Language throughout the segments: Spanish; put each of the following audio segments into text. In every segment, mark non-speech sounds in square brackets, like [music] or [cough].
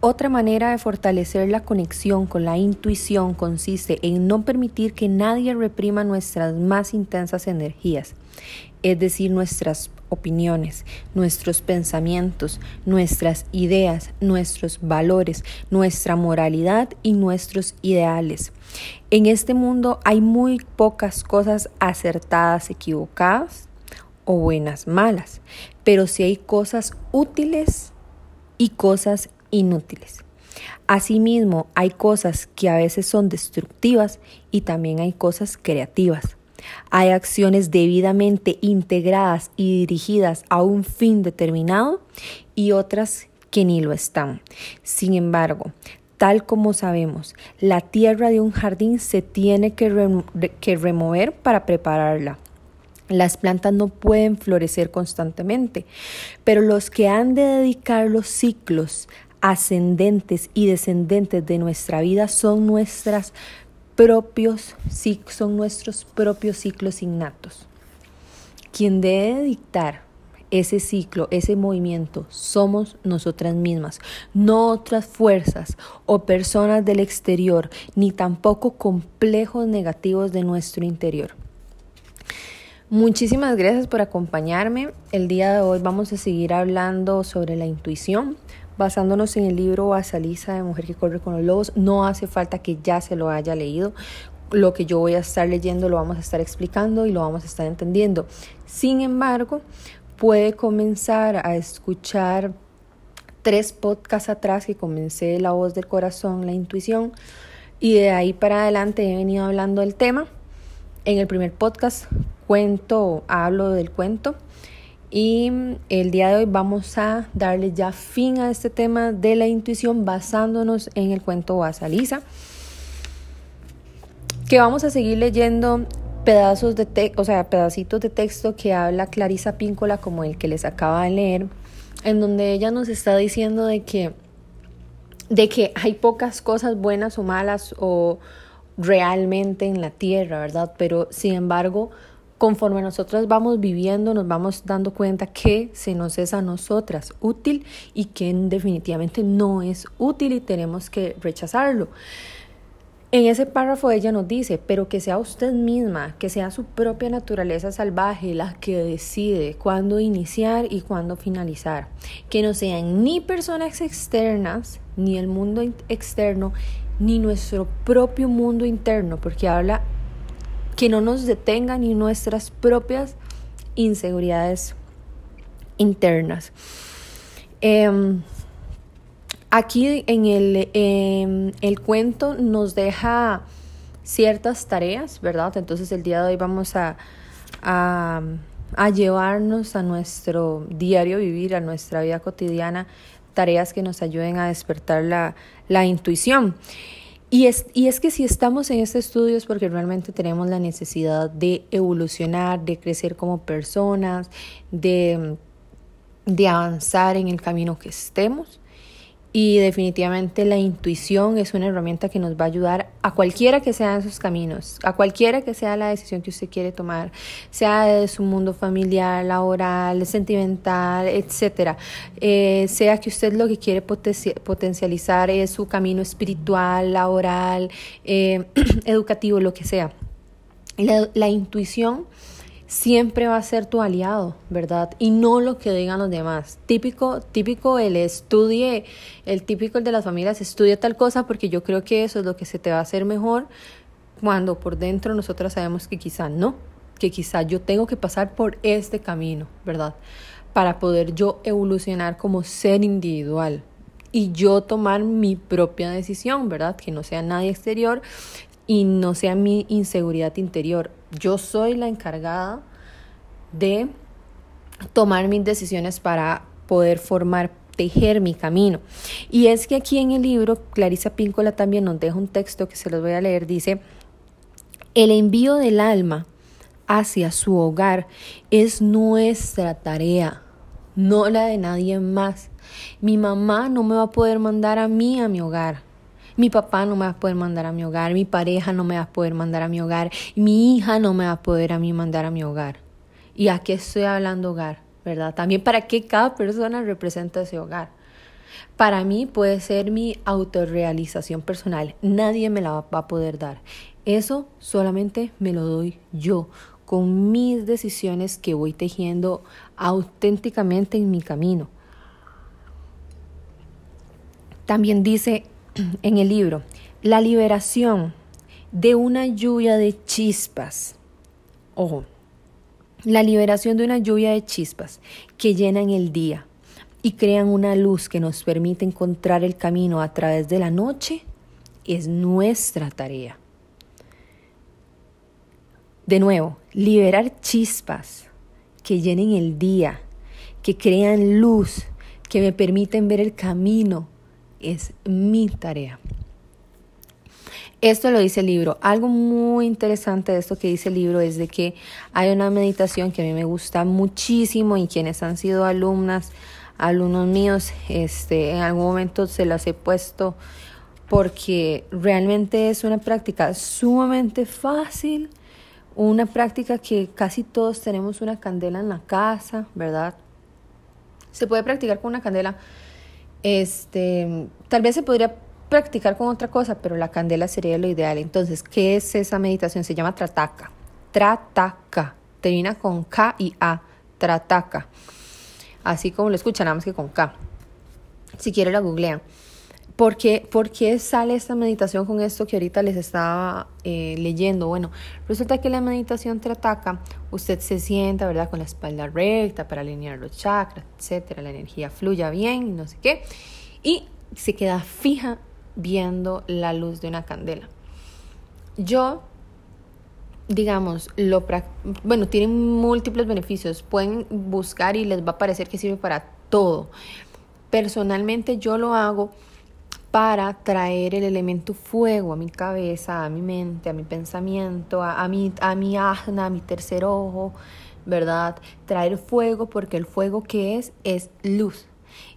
Otra manera de fortalecer la conexión con la intuición consiste en no permitir que nadie reprima nuestras más intensas energías, es decir, nuestras opiniones, nuestros pensamientos, nuestras ideas, nuestros valores, nuestra moralidad y nuestros ideales. En este mundo hay muy pocas cosas acertadas, equivocadas o buenas, malas, pero sí hay cosas útiles y cosas inútiles. Asimismo, hay cosas que a veces son destructivas y también hay cosas creativas. Hay acciones debidamente integradas y dirigidas a un fin determinado y otras que ni lo están. Sin embargo, tal como sabemos, la tierra de un jardín se tiene que, que remover para prepararla. Las plantas no pueden florecer constantemente, pero los que han de dedicar los ciclos ascendentes y descendentes de nuestra vida son nuestras propios son nuestros propios ciclos innatos. Quien debe dictar ese ciclo, ese movimiento, somos nosotras mismas, no otras fuerzas o personas del exterior, ni tampoco complejos negativos de nuestro interior. Muchísimas gracias por acompañarme. El día de hoy vamos a seguir hablando sobre la intuición, basándonos en el libro Basalisa de Mujer que corre con los lobos. No hace falta que ya se lo haya leído. Lo que yo voy a estar leyendo lo vamos a estar explicando y lo vamos a estar entendiendo. Sin embargo, puede comenzar a escuchar tres podcasts atrás que comencé La voz del corazón, la intuición, y de ahí para adelante he venido hablando del tema. En el primer podcast cuento, hablo del cuento y el día de hoy vamos a darle ya fin a este tema de la intuición basándonos en el cuento Basalisa, que vamos a seguir leyendo pedazos de texto, o sea, pedacitos de texto que habla Clarisa Píncola como el que les acaba de leer, en donde ella nos está diciendo de que de que hay pocas cosas buenas o malas o realmente en la tierra, ¿verdad? Pero sin embargo, conforme nosotras vamos viviendo, nos vamos dando cuenta que se nos es a nosotras útil y que definitivamente no es útil y tenemos que rechazarlo. En ese párrafo ella nos dice, pero que sea usted misma, que sea su propia naturaleza salvaje la que decide cuándo iniciar y cuándo finalizar. Que no sean ni personas externas, ni el mundo externo, ni nuestro propio mundo interno, porque habla que no nos detengan ni nuestras propias inseguridades internas. Em, aquí en el, em, el cuento nos deja ciertas tareas, ¿verdad? Entonces el día de hoy vamos a, a, a, llevarnos a nuestro diario vivir, a nuestra vida cotidiana, tareas que nos ayuden a despertar la, la intuición. Y es, y es que si estamos en este estudio es porque realmente tenemos la necesidad de evolucionar, de crecer como personas, de, de avanzar en el camino que estemos. Y definitivamente la intuición es una herramienta que nos va a ayudar a cualquiera que sean esos caminos, a cualquiera que sea la decisión que usted quiere tomar, sea de su mundo familiar, laboral, sentimental, etcétera. Eh, sea que usted lo que quiere potencializar es su camino espiritual, laboral, eh, [clears throat] educativo, lo que sea. La intuición siempre va a ser tu aliado, ¿verdad? Y no lo que digan los demás. Típico, típico el estudie, el típico el de las familias, estudia tal cosa porque yo creo que eso es lo que se te va a hacer mejor cuando por dentro nosotras sabemos que quizá no, que quizá yo tengo que pasar por este camino, ¿verdad? Para poder yo evolucionar como ser individual y yo tomar mi propia decisión, ¿verdad? Que no sea nadie exterior y no sea mi inseguridad interior. Yo soy la encargada de tomar mis decisiones para poder formar, tejer mi camino. Y es que aquí en el libro, Clarisa Píncola también nos deja un texto que se los voy a leer. Dice, el envío del alma hacia su hogar es nuestra tarea, no la de nadie más. Mi mamá no me va a poder mandar a mí a mi hogar. Mi papá no me va a poder mandar a mi hogar, mi pareja no me va a poder mandar a mi hogar, mi hija no me va a poder a mí mandar a mi hogar. ¿Y a qué estoy hablando hogar? ¿Verdad? También para qué cada persona representa ese hogar. Para mí puede ser mi autorrealización personal. Nadie me la va a poder dar. Eso solamente me lo doy yo con mis decisiones que voy tejiendo auténticamente en mi camino. También dice [clears throat] en el libro, la liberación de una lluvia de chispas. Ojo, la liberación de una lluvia de chispas que llenan el día y crean una luz que nos permite encontrar el camino a través de la noche es nuestra tarea. De nuevo, liberar chispas que llenen el día, que crean luz, que me permiten ver el camino, es mi tarea. Esto lo dice el libro. Algo muy interesante de esto que dice el libro es de que hay una meditación que a mí me gusta muchísimo y quienes han sido alumnas, alumnos míos, este, en algún momento se las he puesto porque realmente es una práctica sumamente fácil una práctica que casi todos tenemos una candela en la casa, ¿verdad? Se puede practicar con una candela. Este, tal vez se podría practicar con otra cosa, pero la candela sería lo ideal. Entonces, ¿qué es esa meditación? Se llama Trataka. Trataka. Termina con K y A. Trataka. Así como lo escuchan, nada más que con K. Si quieren la googlean. ¿Por qué, sale esta meditación con esto que ahorita les estaba eh, leyendo? Bueno, resulta que la meditación te usted se sienta, ¿verdad? Con la espalda recta para alinear los chakras, etcétera, la energía fluya bien no sé qué. Y se queda fija viendo la luz de una candela. Yo, digamos, lo bueno, tiene múltiples beneficios. Pueden buscar y les va a parecer que sirve para todo. Personalmente yo lo hago para traer el elemento fuego a mi cabeza, a mi mente, a mi pensamiento, a, mi, a mi ajna, a mi tercer ojo, ¿verdad? Traer fuego porque el fuego que es es luz.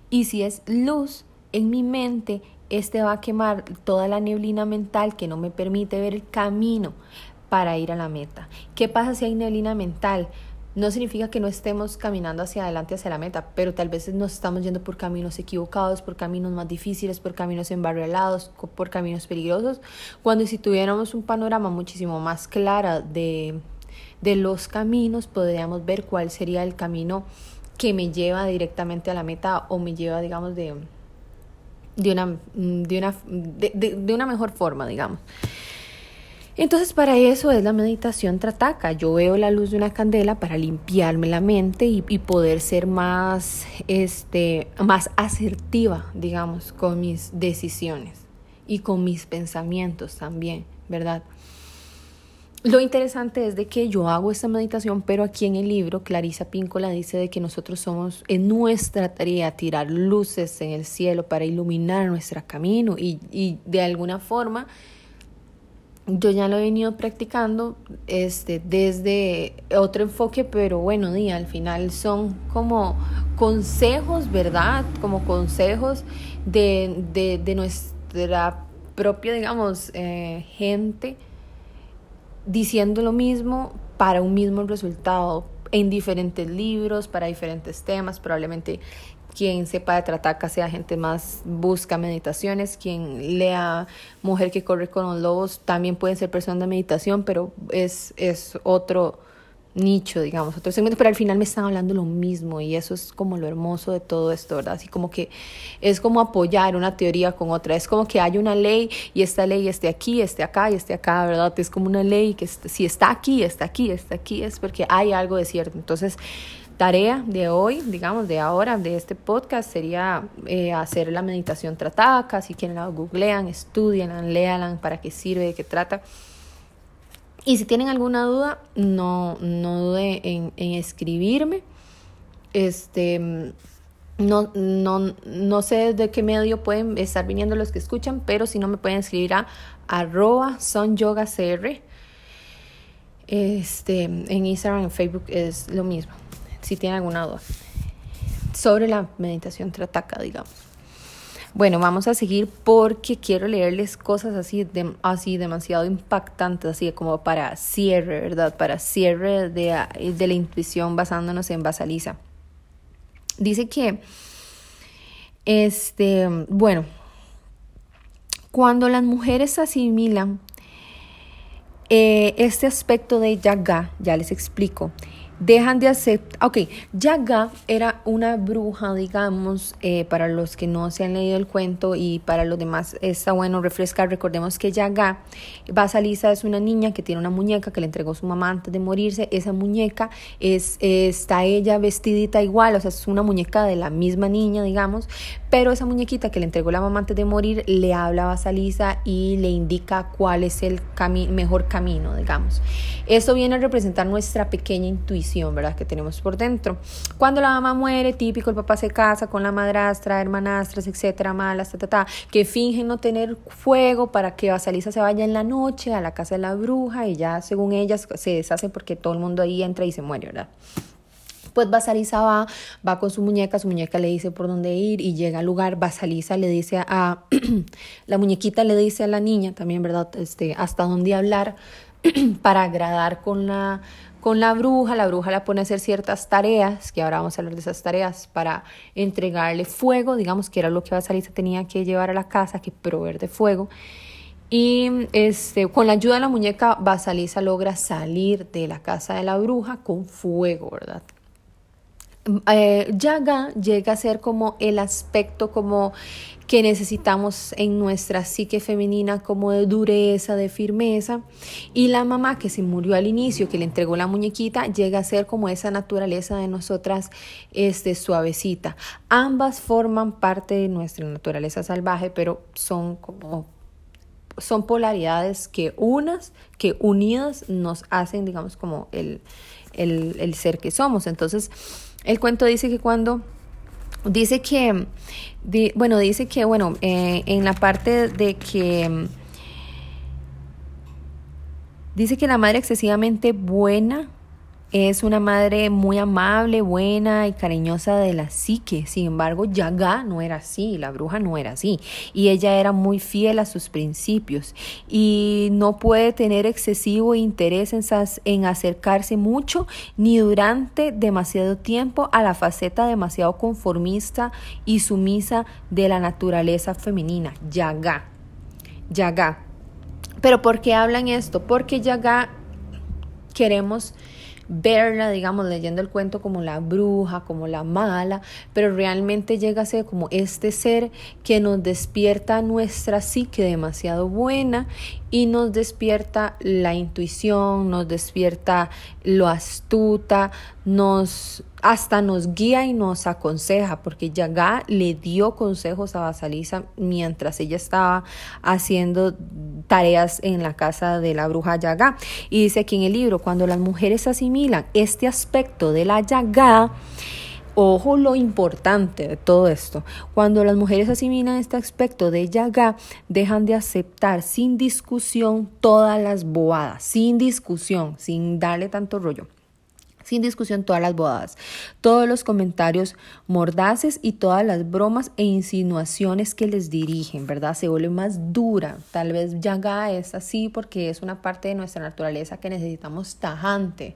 Y si es luz en mi mente, este va a quemar toda la neblina mental que no me permite ver el camino para ir a la meta. ¿Qué pasa si hay neblina mental? No significa que no estemos caminando hacia adelante, hacia la meta, pero tal vez nos estamos yendo por caminos equivocados, por caminos más difíciles, por caminos embarrelados, por caminos peligrosos, cuando si tuviéramos un panorama muchísimo más claro de, de los caminos, podríamos ver cuál sería el camino que me lleva directamente a la meta o me lleva, digamos, de, de, una, de, una, de, de una mejor forma, digamos. Entonces para eso es la meditación trataca. Yo veo la luz de una candela para limpiarme la mente y, poder ser más, este, más asertiva, digamos, con mis decisiones y con mis pensamientos también, ¿verdad? Lo interesante es de que yo hago esta meditación, pero aquí en el libro Clarisa Píncola dice de que nosotros somos en nuestra tarea tirar luces en el cielo para iluminar nuestro camino y, y de alguna forma yo ya lo he venido practicando este, desde otro enfoque, pero bueno, y al final son como consejos, ¿verdad? Como consejos de, de, de nuestra propia, digamos, eh, gente diciendo lo mismo para un mismo resultado en diferentes libros, para diferentes temas, probablemente quien sepa de Trataca sea gente más busca meditaciones, quien lea Mujer que corre con los lobos también puede ser persona de meditación, pero es, es otro nicho, digamos, otro segmento, pero al final me están hablando lo mismo y eso es como lo hermoso de todo esto, ¿verdad? Así como que es como apoyar una teoría con otra, es como que hay una ley y esta ley esté aquí, esté acá y esté acá, ¿verdad? Es como una ley que si está aquí, está aquí, está aquí, es porque hay algo de cierto. Entonces, tarea de hoy, digamos, de ahora, de este podcast, sería eh, hacer la meditación tratada. Si quieren la googlean, estudian, lean para qué sirve, de qué trata. Y si tienen alguna duda, no, no dude en, escribirme. Este, no, no, no sé de qué medio pueden estar viniendo los que escuchan, pero si no me pueden escribir a arroba sonyogacr. Este, en Instagram, en Facebook es lo mismo si tienen alguna duda sobre la meditación trataka, digamos. Bueno, vamos a seguir porque quiero leerles cosas así, así demasiado impactantes, así como para cierre, ¿verdad? Para cierre de, de la intuición basándonos en Basaliza. Dice que Este, bueno, cuando las mujeres asimilan eh, este aspecto de Yaga, ya les explico, dejan de aceptar, ok, Yaga era una bruja, digamos, eh, para los que no se han leído el cuento y para los demás está bueno refrescar, recordemos que Yaga, Basalisa es una niña que tiene una muñeca que le entregó su mamá antes de morirse, esa muñeca es, está ella vestidita igual, o sea, es una muñeca de la misma niña, digamos, pero esa muñequita que le entregó la mamá antes de morir le habla a Basalisa y le indica cuál es el mejor camino, digamos. Eso viene a representar nuestra pequeña intuición, ¿verdad? Que tenemos por dentro. Cuando la mamá muere, típico, el papá se casa con la madrastra, hermanastras, etcétera, malas, ta, ta, ta, que fingen no tener fuego para que Basalisa se vaya en la noche a la casa de la bruja y ya, según ellas, se deshace porque todo el mundo ahí entra y se muere, ¿verdad? Pues Basalisa va, va con su muñeca, su muñeca le dice por dónde ir y llega al lugar. Basalisa le dice a, [clears throat] la muñequita le dice a la niña también, ¿verdad? Este, hasta dónde hablar [clears throat] para agradar con la, con la bruja. La bruja la pone a hacer ciertas tareas, que ahora vamos a hablar de esas tareas, para entregarle fuego, digamos que era lo que Basalisa tenía que llevar a la casa, que proveer de fuego. Y este, con la ayuda de la muñeca, Basalisa logra salir de la casa de la bruja con fuego, ¿verdad? Eh, Yaga llega a ser como el aspecto como que necesitamos en nuestra psique femenina como de dureza, de firmeza. Y la mamá que se murió al inicio, que le entregó la muñequita, llega a ser como esa naturaleza de nosotras este, suavecita. Ambas forman parte de nuestra naturaleza salvaje, pero son como son polaridades que unas, que unidas nos hacen, digamos, como el, el, el ser que somos. Entonces, el cuento dice que cuando dice que, bueno, dice que, bueno, eh, en la parte de que dice que la madre excesivamente buena es una madre muy amable, buena y cariñosa de la psique. Sin embargo, Yaga no era así, la bruja no era así. Y ella era muy fiel a sus principios. Y no puede tener excesivo interés en, en acercarse mucho ni durante demasiado tiempo a la faceta demasiado conformista y sumisa de la naturaleza femenina. Yaga. Yaga. Pero ¿por qué hablan esto? Porque Yaga queremos verla, digamos, leyendo el cuento como la bruja, como la mala, pero realmente llega a ser como este ser que nos despierta nuestra psique demasiado buena y nos despierta la intuición, nos despierta lo astuta, nos hasta nos guía y nos aconseja, porque Yaga le dio consejos a Basalisa mientras ella estaba haciendo tareas en la casa de la bruja Yaga. Y dice aquí en el libro, cuando las mujeres asimilan este aspecto de la Yaga, Ojo lo importante de todo esto. Cuando las mujeres asimilan este aspecto de Yaga, dejan de aceptar sin discusión todas las boadas, sin discusión, sin darle tanto rollo sin discusión todas las bodas, todos los comentarios mordaces y todas las bromas e insinuaciones que les dirigen, ¿verdad? Se vuelve más dura. Tal vez Yaga es así porque es una parte de nuestra naturaleza que necesitamos tajante,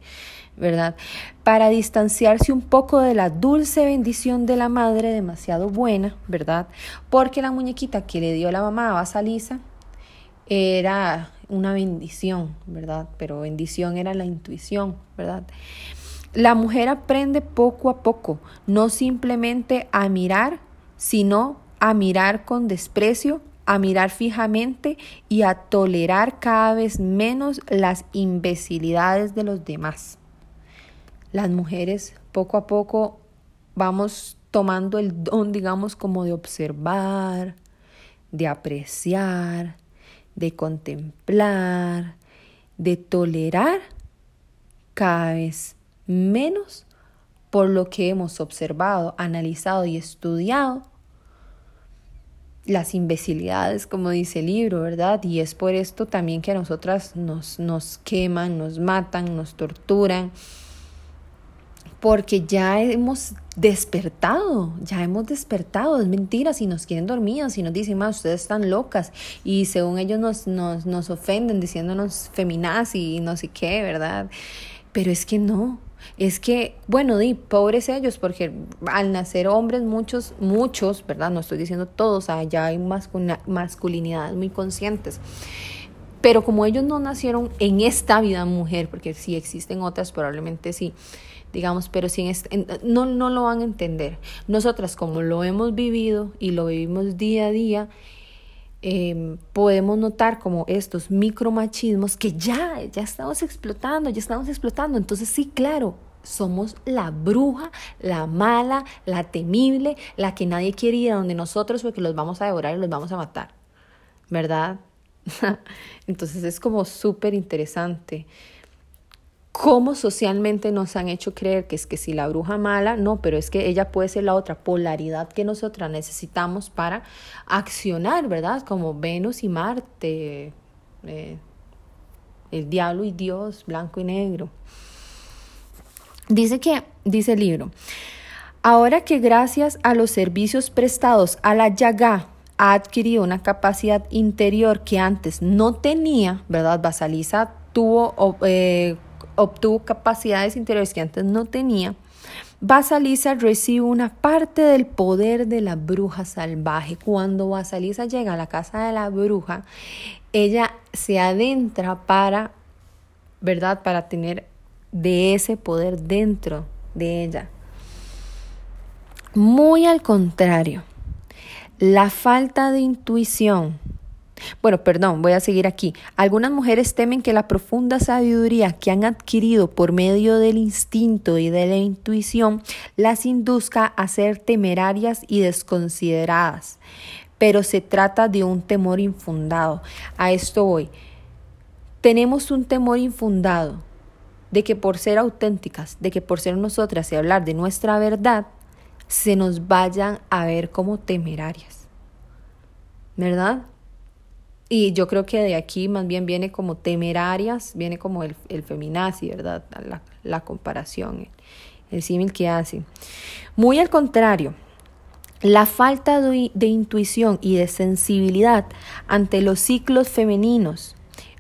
¿verdad? Para distanciarse un poco de la dulce bendición de la madre, demasiado buena, ¿verdad? Porque la muñequita que le dio la mamá a Basalisa era una bendición, ¿verdad? Pero bendición era la intuición, ¿verdad? La mujer aprende poco a poco, no simplemente a mirar, sino a mirar con desprecio, a mirar fijamente y a tolerar cada vez menos las imbecilidades de los demás. Las mujeres poco a poco vamos tomando el don, digamos, como de observar, de apreciar, de contemplar, de tolerar cada vez menos por lo que hemos observado, analizado y estudiado las imbecilidades, como dice el libro, ¿verdad? Y es por esto también que a nosotras nos, nos queman, nos matan, nos torturan, porque ya hemos despertado, ya hemos despertado, es mentira si nos quieren dormidos, si nos dicen más, ustedes están locas, y según ellos nos, nos, nos ofenden diciéndonos feminaz y no sé qué, ¿verdad? Pero es que no, es que, bueno, di, pobres ellos, porque al nacer hombres, muchos, muchos, ¿verdad? No estoy diciendo todos, allá hay masculinidades muy conscientes. Pero como ellos no nacieron en esta vida mujer, porque si existen otras, probablemente sí, digamos, pero si en no, no lo van a entender. Nosotras, como lo hemos vivido y lo vivimos día a día, Em, podemos notar como estos micromachismos que ya, ya estamos explotando, ya estamos explotando. Entonces sí, claro, somos la bruja, la mala, la temible, la que nadie quiere ir a donde nosotros porque los vamos a devorar y los vamos a matar. ¿Verdad? [laughs] Entonces es como súper interesante cómo socialmente nos han hecho creer que es que si la bruja mala, no, pero es que ella puede ser la otra polaridad que nosotras necesitamos para accionar, ¿verdad? Como Venus y Marte, eh, el diablo y Dios, blanco y negro. Dice que, dice el libro, ahora que gracias a los servicios prestados a la Yaga ha adquirido una capacidad interior que antes no tenía, ¿verdad? Basaliza tuvo eh, obtuvo capacidades interiores que antes no tenía, Basalisa recibe una parte del poder de la bruja salvaje. Cuando Basalisa llega a la casa de la bruja, ella se adentra para, ¿verdad? Para tener de ese poder dentro de ella. Muy al contrario, la falta de intuición bueno, perdón, voy a seguir aquí. Algunas mujeres temen que la profunda sabiduría que han adquirido por medio del instinto y de la intuición las induzca a ser temerarias y desconsideradas. Pero se trata de un temor infundado. A esto voy. Tenemos un temor infundado de que por ser auténticas, de que por ser nosotras y hablar de nuestra verdad, se nos vayan a ver como temerarias. ¿Verdad? Y yo creo que de aquí más bien viene como temerarias, viene como el, el feminazi, ¿verdad? La, la comparación, el, símil que hace. Muy al contrario, la falta de, de intuición y de sensibilidad ante los ciclos femeninos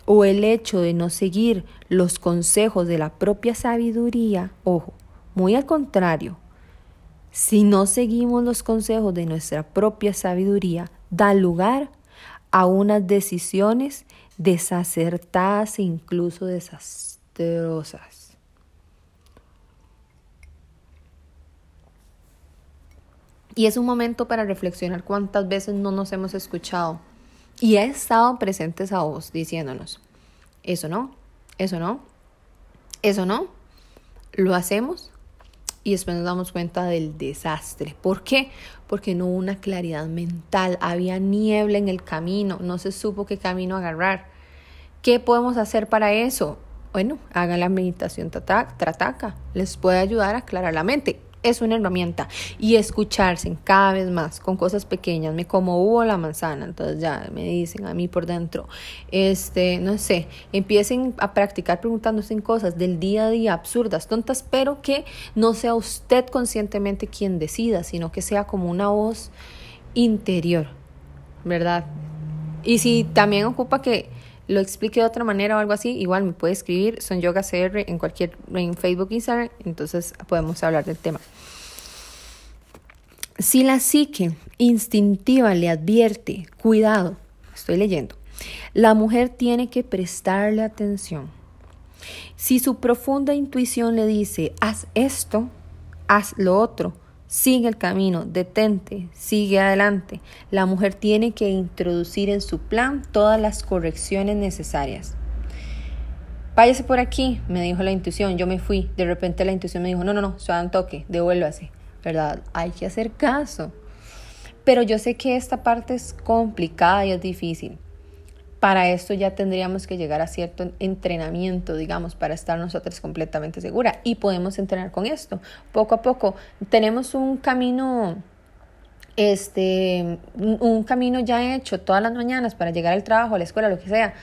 o el hecho de no seguir los consejos de la propia sabiduría, ojo, muy al contrario, si no seguimos los consejos de nuestra propia sabiduría, da lugar a unas decisiones desacertadas e incluso desastrosas. Y es un momento para reflexionar cuántas veces no nos hemos escuchado y he estado presentes a vos diciéndonos, eso no, eso no, eso no, lo hacemos y después nos damos cuenta del desastre. ¿Por qué? Porque no hubo una claridad mental, había niebla en el camino, no se supo qué camino agarrar. ¿Qué podemos hacer para eso? Bueno, hagan la meditación trataca, les puede ayudar a aclarar la mente es una herramienta y escucharse cada vez más con cosas pequeñas, me como hubo la manzana, entonces ya me dicen a mí por dentro, este, no sé, empiecen a practicar preguntándose en cosas del día a día absurdas, tontas, pero que no sea usted conscientemente quien decida, sino que sea como una voz interior, ¿verdad? Y si también ocupa que lo explique de otra manera o algo así, igual me puede escribir, son yoga CR en cualquier, en Facebook, Instagram, entonces podemos hablar del tema. Si la psique instintiva le advierte, cuidado, estoy leyendo, la mujer tiene que prestarle atención. Si su profunda intuición le dice, haz esto, haz lo otro, sigue el camino, detente, sigue adelante. La mujer tiene que introducir en su plan todas las correcciones necesarias. Váyase por aquí, me dijo la intuición, yo me fui. De repente la intuición me dijo, no, no, no, suave un toque, devuélvase, ¿verdad? Hay que hacer caso. Pero yo sé que esta parte es complicada y es difícil para esto ya tendríamos que llegar a cierto entrenamiento, digamos, para estar nosotros completamente seguras. Y podemos entrenar con esto. Poco a poco tenemos un camino, este, un camino ya hecho todas las mañanas para llegar al trabajo, a la escuela, lo que sea.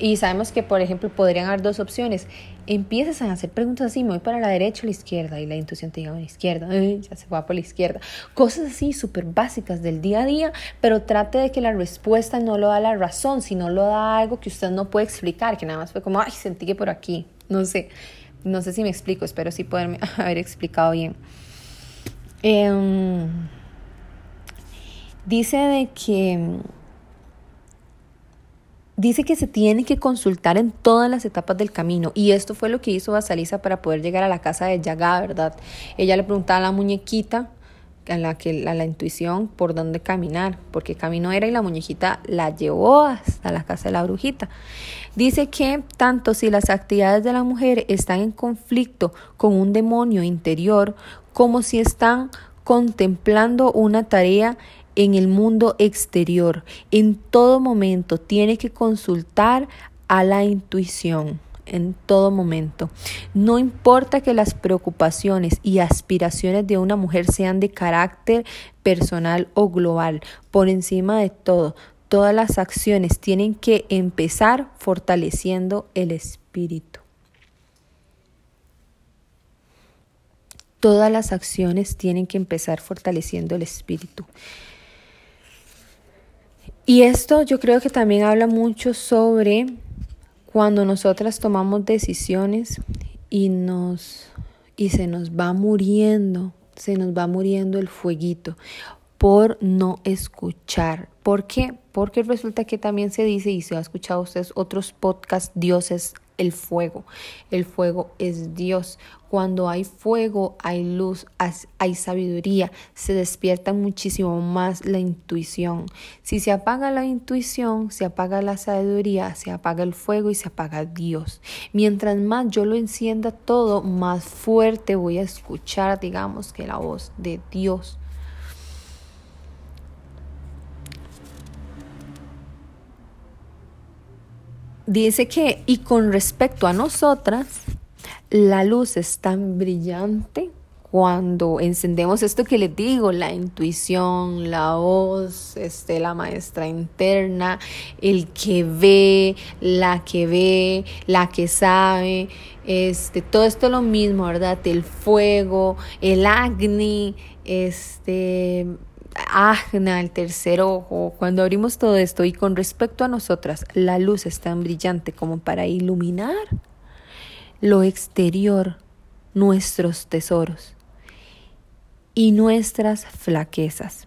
Y sabemos que, por ejemplo, podrían haber dos opciones. Empiezas a hacer preguntas así, me voy para la derecha o la izquierda, y la intuición te diga, la izquierda, [laughs] ya se va por la izquierda. Cosas así súper básicas del día a día, pero trate de que la respuesta no lo da la razón, sino lo da algo que usted no puede explicar, que nada más fue como, ay, sentí que por aquí, no sé. No sé si me explico, espero sí poderme [laughs] haber explicado bien. Em, dice de que dice que se tiene que consultar en todas las etapas del camino y esto fue lo que hizo Basalisa para poder llegar a la casa de Yaga, ¿verdad? Ella le preguntaba a la muñequita a la que a la intuición por dónde caminar, porque camino era y la muñequita la llevó hasta la casa de la brujita. Dice que tanto si las actividades de la mujer están en conflicto con un demonio interior, como si están contemplando una tarea en el mundo exterior, en todo momento tiene que consultar a la intuición en todo momento. No importa que las preocupaciones y aspiraciones de una mujer sean de carácter personal o global, por encima de todo, todas las acciones tienen que empezar fortaleciendo el espíritu. Todas las acciones tienen que empezar fortaleciendo el espíritu. Y esto yo creo que también habla mucho sobre cuando nosotras tomamos decisiones y nos y se nos va muriendo, se nos va muriendo el fueguito por no escuchar. ¿Por qué? Porque resulta que también se dice, y se ha escuchado ustedes otros podcasts, Dios es el fuego. El fuego es Dios. Cuando hay fuego, hay luz, hay sabiduría, se despierta muchísimo más la intuición. Si se apaga la intuición, se apaga la sabiduría, se apaga el fuego y se apaga Dios. Mientras más yo lo encienda todo, más fuerte voy a escuchar, digamos, que la voz de Dios. Dice que, y con respecto a nosotras, la luz es tan brillante cuando encendemos esto que les digo, la intuición, la voz, este, la maestra interna, el que ve, la que ve, la que sabe, este, todo esto es lo mismo, ¿verdad? El fuego, el agni, este, Agna, el tercer ojo, cuando abrimos todo esto y con respecto a nosotras, la luz es tan brillante como para iluminar lo exterior, nuestros tesoros y nuestras flaquezas.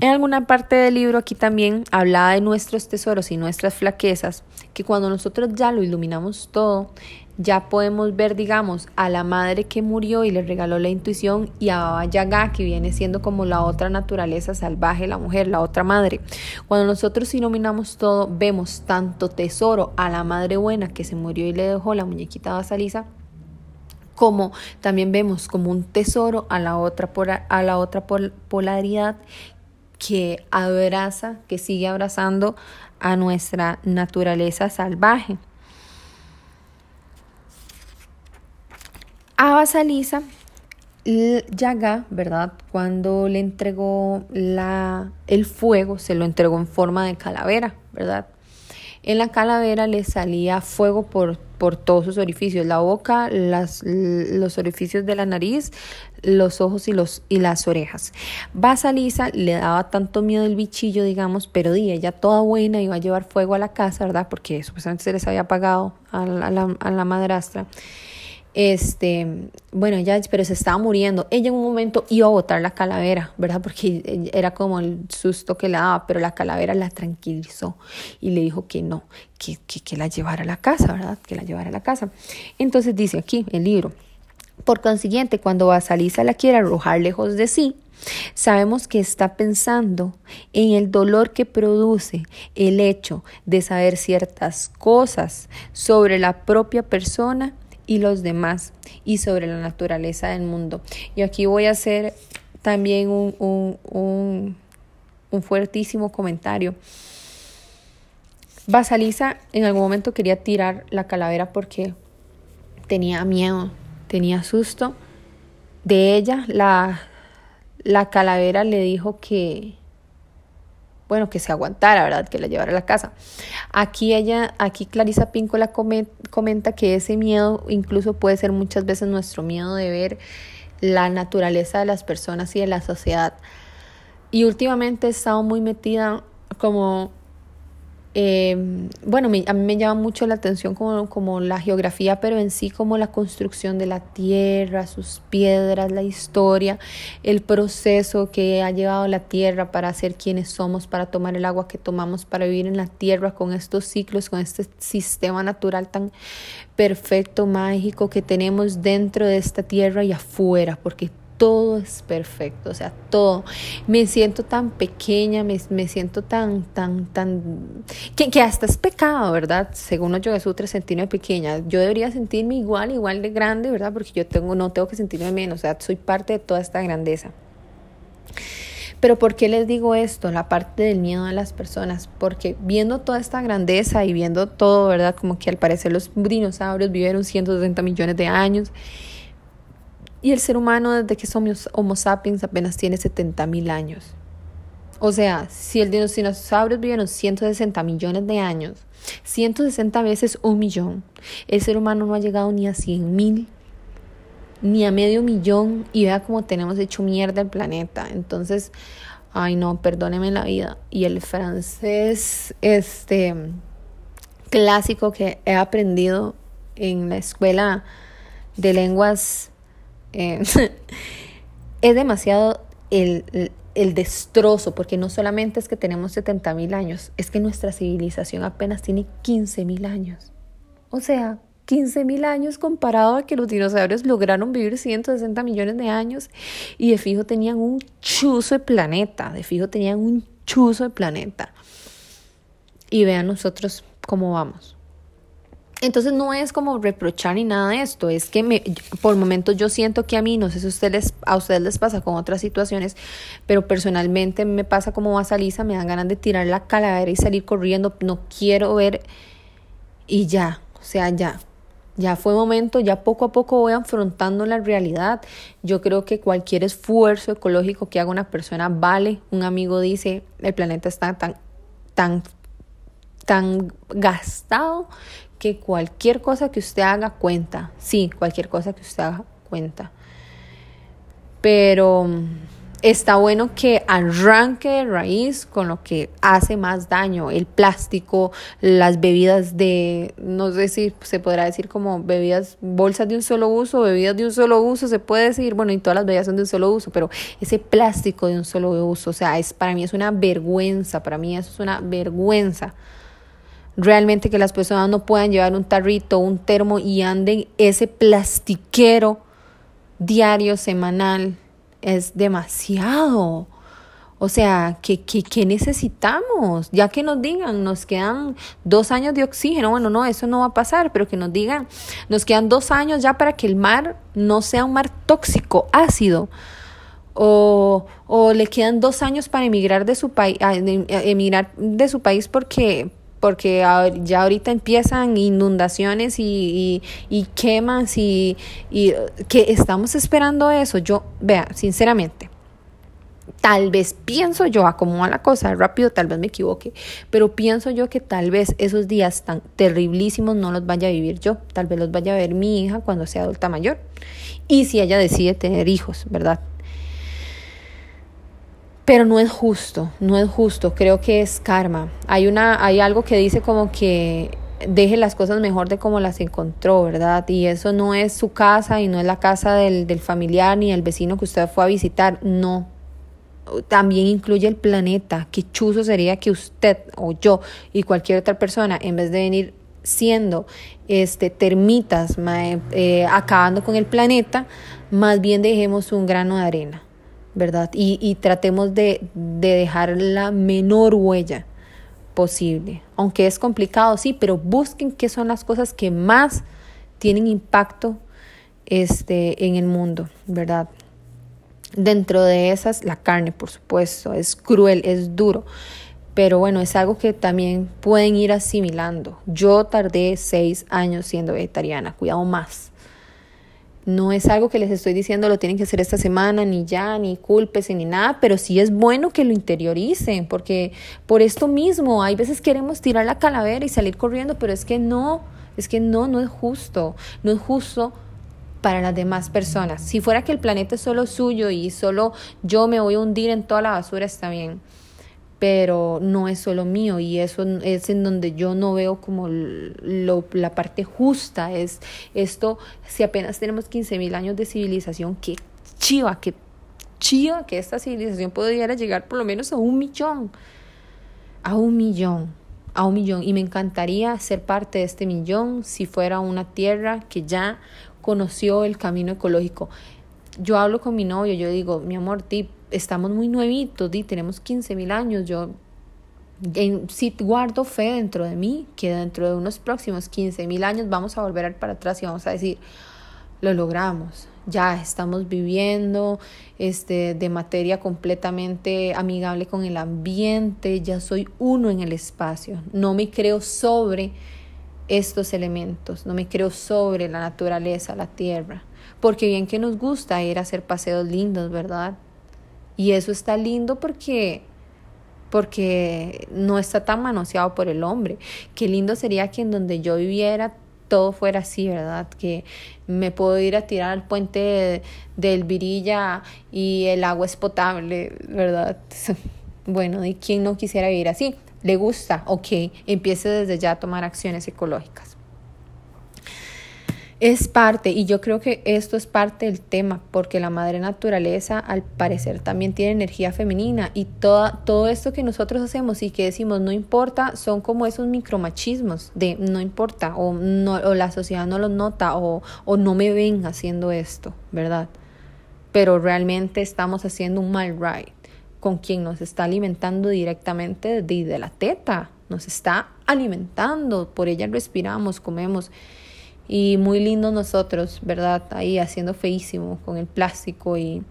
En alguna parte del libro aquí también hablaba de nuestros tesoros y nuestras flaquezas, que cuando nosotros ya lo iluminamos todo, ya podemos ver, digamos, a la madre que murió y le regaló la intuición y a Baba Yaga, que viene siendo como la otra naturaleza salvaje, la mujer, la otra madre. Cuando nosotros iluminamos todo, vemos tanto tesoro a la madre buena que se murió y le dejó la muñequita Basalisa, como también vemos como un tesoro a la otra, a la otra polaridad que abraza, que sigue abrazando a nuestra naturaleza salvaje. A Basalisa, Yaga, ¿verdad? Cuando le entregó la, el fuego, se lo entregó en forma de calavera, ¿verdad? En la calavera le salía fuego por, por todos sus orificios, la boca, las, los orificios de la nariz, los ojos y, los, y las orejas. Basalisa le daba tanto miedo el bichillo, digamos, pero di, ella toda buena iba a llevar fuego a la casa, ¿verdad? Porque supuestamente se les había apagado a la, a la madrastra este, bueno, ya, pero se estaba muriendo. Ella en un momento iba a botar la calavera, ¿verdad? Porque era como el susto que le daba, pero la calavera la tranquilizó y le dijo que no, que, que, que la llevara a la casa, ¿verdad? Que la llevara a la casa. Entonces dice aquí el libro, por consiguiente, cuando Basalisa la quiere arrojar lejos de sí, Sabemos que está pensando en el dolor que produce el hecho de saber ciertas cosas sobre la propia persona y los demás y sobre la naturaleza del mundo. Y aquí voy a hacer también un, un, un, fuertísimo comentario. Basalisa en algún momento quería tirar la calavera porque tenía miedo, tenía susto. De ella, la, la calavera le dijo que, bueno, que se aguantara, ¿verdad? Que la llevara a la casa. Aquí ella, aquí Clarisa Píncola comenta que ese miedo incluso puede ser muchas veces nuestro miedo de ver la naturaleza de las personas y de la sociedad. Y últimamente he estado muy metida como Eh, bueno, a mí me llama mucho la atención como, como la geografía, pero en sí como la construcción de la tierra, sus piedras, la historia, el proceso que ha llevado la tierra para ser quienes somos, para tomar el agua que tomamos, para vivir en la tierra con estos ciclos, con este sistema natural tan perfecto, mágico que tenemos dentro de esta tierra y afuera, porque todo es perfecto, o sea, todo. Me siento tan pequeña, me, siento tan, tan, tan, que, que, hasta es pecado, ¿verdad? Según Yoga Sutras, sentirme pequeña. Yo debería sentirme igual, igual de grande, ¿verdad? Porque yo tengo, no tengo que sentirme menos, o sea, soy parte de toda esta grandeza. Pero ¿por qué les digo esto? La parte del miedo de las personas. Porque viendo toda esta grandeza y viendo todo, ¿verdad? Como que al parecer los dinosaurios vivieron 160 millones de años y el ser humano desde que somos Homo sapiens apenas tiene 70 mil años. O sea, si el dinosaurios vivieron 160 millones de años, 160 veces un millón, el ser humano no ha llegado ni a 100 mil, ni a medio millón, y vea cómo tenemos hecho mierda el planeta. Entonces, ay no, perdóneme la vida. Y el francés, este clásico que he aprendido en la escuela de lenguas eh, [laughs] es demasiado el, el, destrozo, porque no solamente es que tenemos 70 mil años, es que nuestra civilización apenas tiene 15 mil años. O sea, 15 mil años comparado a que los dinosaurios lograron vivir 160 millones de años y de fijo tenían un chuzo de planeta, de fijo tenían un chuzo de planeta. Y vean nosotros cómo vamos. Entonces no es como reprochar ni nada de esto, es que me, por momentos yo siento que a mí, no sé si a ustedes, a ustedes les pasa con otras situaciones, pero personalmente me pasa como a Salisa, me dan ganas de tirar la calavera y salir corriendo, no quiero ver y ya, o sea, ya. Ya fue momento, ya poco a poco voy afrontando la realidad. Yo creo que cualquier esfuerzo ecológico que haga una persona vale. Un amigo dice, el planeta está tan, tan, tan gastado que cualquier cosa que usted haga cuenta. Sí, cualquier cosa que usted haga cuenta. Pero mm, está bueno que arranque de raíz con lo que hace más daño, el plástico, las bebidas de, no sé si se podrá decir como bebidas, bolsas de un solo uso, bebidas de un solo uso, se puede decir, bueno, y todas las bebidas son de un solo uso, pero ese plástico de un solo uso, o sea, es para mí es una vergüenza, para mí eso es una vergüenza realmente que las personas no puedan llevar un tarrito, un termo y anden ese plastiquero diario, semanal, es demasiado. O sea, ¿qué, qué, necesitamos? Ya que nos digan, nos quedan dos años de oxígeno. Bueno, no, eso no va a pasar, pero que nos digan, nos quedan dos años ya para que el mar no sea un mar tóxico, ácido. O, o le quedan dos años para emigrar de su país, emigrar de su país porque porque ya ahorita empiezan inundaciones y, y, quemas y, y que estamos esperando eso. Yo, vea, sinceramente, tal vez pienso yo, a cómo va la cosa, rápido, tal vez me equivoque, pero pienso yo que tal vez esos días tan terriblísimos no los vaya a vivir yo, tal vez los vaya a ver mi hija cuando sea adulta mayor. Y si ella decide tener hijos, ¿verdad? Pero no es justo, no es justo, creo que es karma. Hay, una, hay algo que dice como que deje las cosas mejor de como las encontró, ¿verdad? Y eso no es su casa y no es la casa del, del familiar ni el vecino que usted fue a visitar, no. También incluye el planeta. Qué chuzo sería que usted o yo y cualquier otra persona, en vez de venir siendo este, termitas, eh, acabando con el planeta, más bien dejemos un grano de arena. ¿Verdad? Y, tratemos de, dejar la menor huella posible. Aunque es complicado, sí, pero busquen qué son las cosas que más tienen impacto este, en el mundo, ¿verdad? Dentro de esas, la carne, por supuesto, es cruel, es duro, pero bueno, es algo que también pueden ir asimilando. Yo tardé seis años siendo vegetariana, cuidado más. No es algo que les estoy diciendo lo tienen que hacer esta semana, ni ya, ni culpes, ni nada, pero sí es bueno que lo interioricen, porque por esto mismo, hay veces queremos tirar la calavera y salir corriendo, pero es que no, es que no, no es justo, no es justo para las demás personas. Si fuera que el planeta es solo suyo y solo yo me voy a hundir en toda la basura, está bien pero no es solo mío y eso es en donde yo no veo como lo, la parte justa. Es esto, si apenas tenemos 15 mil años de civilización, qué chiva, qué chiva que esta civilización pudiera llegar por lo menos a un millón, a un millón, a un millón. Y me encantaría ser parte de este millón si fuera una tierra que ya conoció el camino ecológico. Yo hablo con mi novio, yo digo, mi amor, tip, estamos muy nuevitos, di, tenemos 15 mil años, yo en, si guardo fe dentro de mí, que dentro de unos próximos 15 mil años vamos a volver para atrás y vamos a decir, lo logramos, ya estamos viviendo este, de materia completamente amigable con el ambiente, ya soy uno en el espacio, no me creo sobre estos elementos, no me creo sobre la naturaleza, la tierra, porque bien que nos gusta ir a hacer paseos lindos, ¿verdad? Y eso está lindo porque porque no está tan manoseado por el hombre. Qué lindo sería que en donde yo viviera todo fuera así, ¿verdad? Que me puedo ir a tirar al puente del Virilla y el agua es potable, ¿verdad? [laughs] Bueno, ¿y quién no quisiera vivir así? le gusta, ok, empiece desde ya a tomar acciones ecológicas. Es parte, y yo creo que esto es parte del tema, porque la madre naturaleza al parecer también tiene energía femenina y toda, todo esto que nosotros hacemos y que decimos no importa, son como esos micromachismos de no importa o, no, o la sociedad no lo nota o, o no me ven haciendo esto, ¿verdad? Pero realmente estamos haciendo un mal ride con quien nos está alimentando directamente de, la teta, nos está alimentando, por ella respiramos, comemos. Y muy lindo nosotros, ¿verdad? Ahí haciendo feísimo con el plástico y,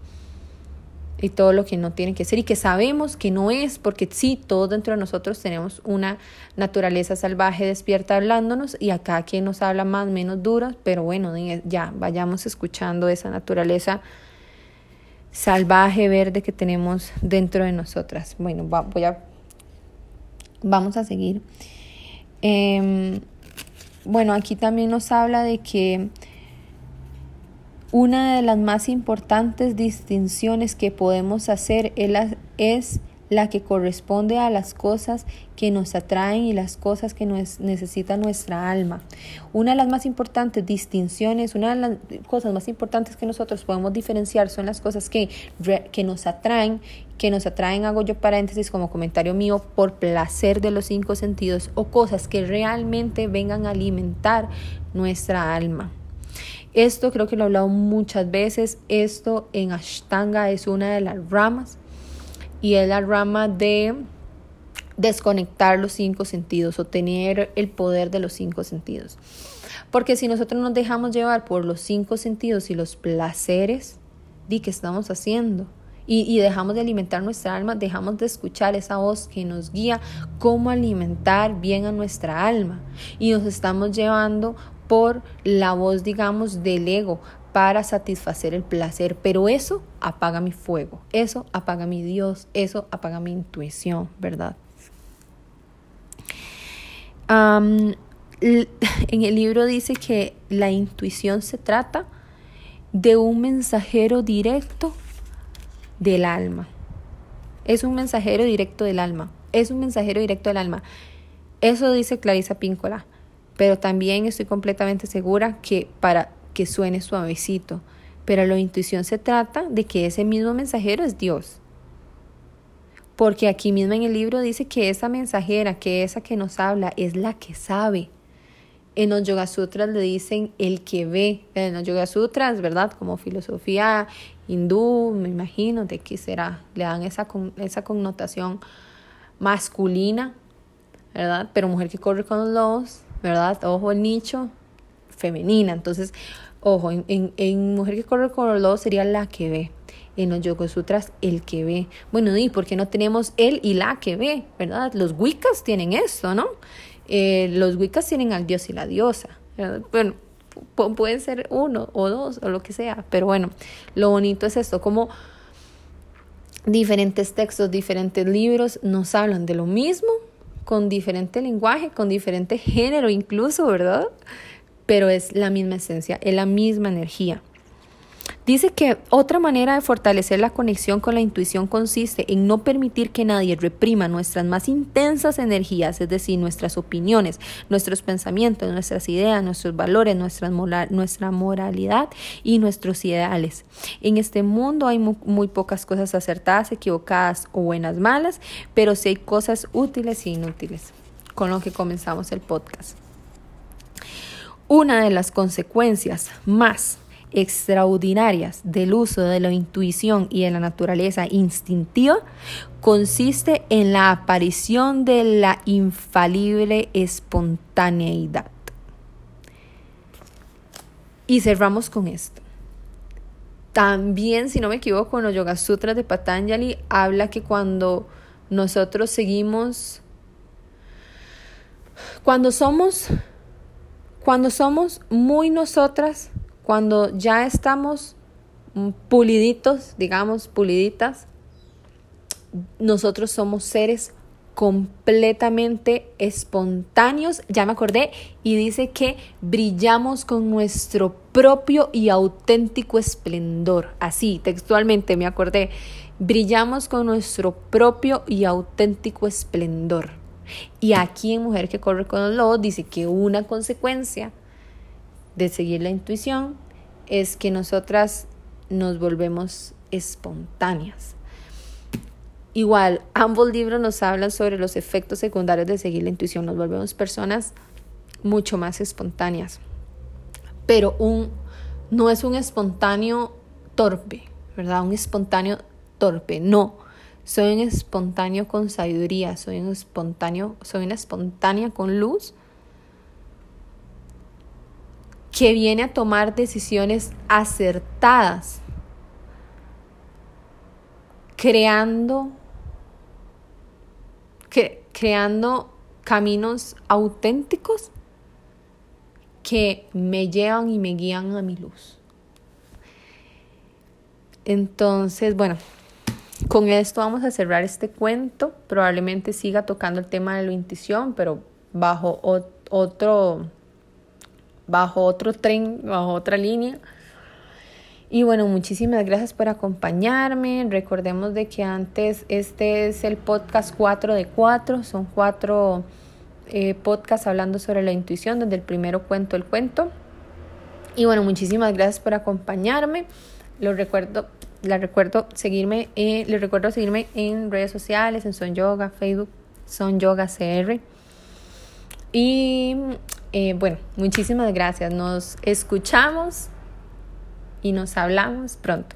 y todo lo que no tiene que ser y que sabemos que no es, porque sí, todos dentro de nosotros tenemos una naturaleza salvaje despierta hablándonos y acá quien nos habla más, menos dura, pero bueno, ya vayamos escuchando esa naturaleza salvaje verde que tenemos dentro de nosotras. Bueno, voy a, vamos a seguir. Em, bueno, aquí también nos habla de que una de las más importantes distinciones que podemos hacer es la que corresponde a las cosas que nos atraen y las cosas que nos necesita nuestra alma. Una de las más importantes distinciones, una de las cosas más importantes que nosotros podemos diferenciar son las cosas que, que nos atraen, que nos atraen, hago yo paréntesis como comentario mío, por placer de los cinco sentidos o cosas que realmente vengan a alimentar nuestra alma. Esto creo que lo he hablado muchas veces, esto en Ashtanga es una de las ramas y es la rama de desconectar los cinco sentidos o tener el poder de los cinco sentidos. Porque si nosotros nos dejamos llevar por los cinco sentidos y los placeres, di que estamos haciendo. Y, dejamos de alimentar nuestra alma, dejamos de escuchar esa voz que nos guía cómo alimentar bien a nuestra alma. Y nos estamos llevando por la voz, digamos, del ego, para satisfacer el placer, pero eso apaga mi fuego, eso apaga mi Dios, eso apaga mi intuición, ¿verdad? [laughs] en el libro dice que la intuición se trata de un mensajero directo del alma. Es un mensajero directo del alma. Es un mensajero directo del alma. Eso dice Clarisa Píncola. Pero también estoy completamente segura que para que suene suavecito, pero la intuición se trata de que ese mismo mensajero es Dios. Porque aquí mismo en el libro dice que esa mensajera, que esa que nos habla, es la que sabe. En los Yoga Sutras le dicen el que ve. En los Yoga Sutras, ¿verdad? Como filosofía hindú, me imagino, de qué será. Le dan esa, esa connotación masculina, ¿verdad? Pero mujer que corre con los lobos, ¿verdad? Ojo el nicho, femenina. Entonces, ojo, en, en, mujer que corre con los lobos sería la que ve. En los Yoga Sutras, el que ve. Bueno, ¿y por qué no tenemos él y la que ve? ¿Verdad? Los Wiccas tienen esto, ¿no? Eh, los Wiccas tienen al dios y la diosa. Bueno, pueden ser uno o dos o lo que sea, pero bueno, lo bonito es esto, como diferentes textos, diferentes libros nos hablan de lo mismo, con diferente lenguaje, con diferente género incluso, ¿verdad? pero es la misma esencia, es la misma energía. Dice que otra manera de fortalecer la conexión con la intuición consiste en no permitir que nadie reprima nuestras más intensas energías, es decir, nuestras opiniones, nuestros pensamientos, nuestras ideas, nuestros valores, nuestra, moralidad y nuestros ideales. En este mundo hay muy, muy, pocas cosas acertadas, equivocadas o buenas, malas, pero sí hay cosas útiles e inútiles, con lo que comenzamos el podcast. Una de las consecuencias más extraordinarias del uso de la intuición y de la naturaleza instintiva consiste en la aparición de la infalible espontaneidad. Y cerramos con esto. También, si no me equivoco, en los Yoga Sutras de Patanjali habla que cuando nosotros seguimos, cuando somos, cuando somos muy nosotras, cuando ya estamos puliditos, digamos, puliditas, nosotros somos seres completamente espontáneos, ya me acordé, y dice que brillamos con nuestro propio y auténtico esplendor. Así, textualmente me acordé, brillamos con nuestro propio y auténtico esplendor. Y aquí en Mujer que corre con los lobos dice que una consecuencia de seguir la intuición es que nosotras nos volvemos espontáneas. Igual, ambos libros nos hablan sobre los efectos secundarios de seguir la intuición. Nos volvemos personas mucho más espontáneas. Pero un, no es un espontáneo torpe, ¿verdad? Un espontáneo torpe, no. Soy un espontáneo con sabiduría, soy un espontáneo, soy una espontánea con luz que viene a tomar decisiones acertadas, creando, creando caminos auténticos que me llevan y me guían a mi luz. Entonces, bueno, con esto vamos a cerrar este cuento. Probablemente siga tocando el tema de la intuición, pero bajo otro bajo otro tren, bajo otra línea. Y bueno, muchísimas gracias por acompañarme. Recordemos de que antes este es el podcast 4 de 4, son cuatro eh, podcasts hablando sobre la intuición, donde el primero cuento el cuento. Y bueno, muchísimas gracias por acompañarme. Lo recuerdo, la recuerdo seguirme, eh, les recuerdo seguirme en redes sociales, en Son Yoga, Facebook, Son Yoga CR. Y eh, bueno, muchísimas gracias. Nos escuchamos y nos hablamos pronto.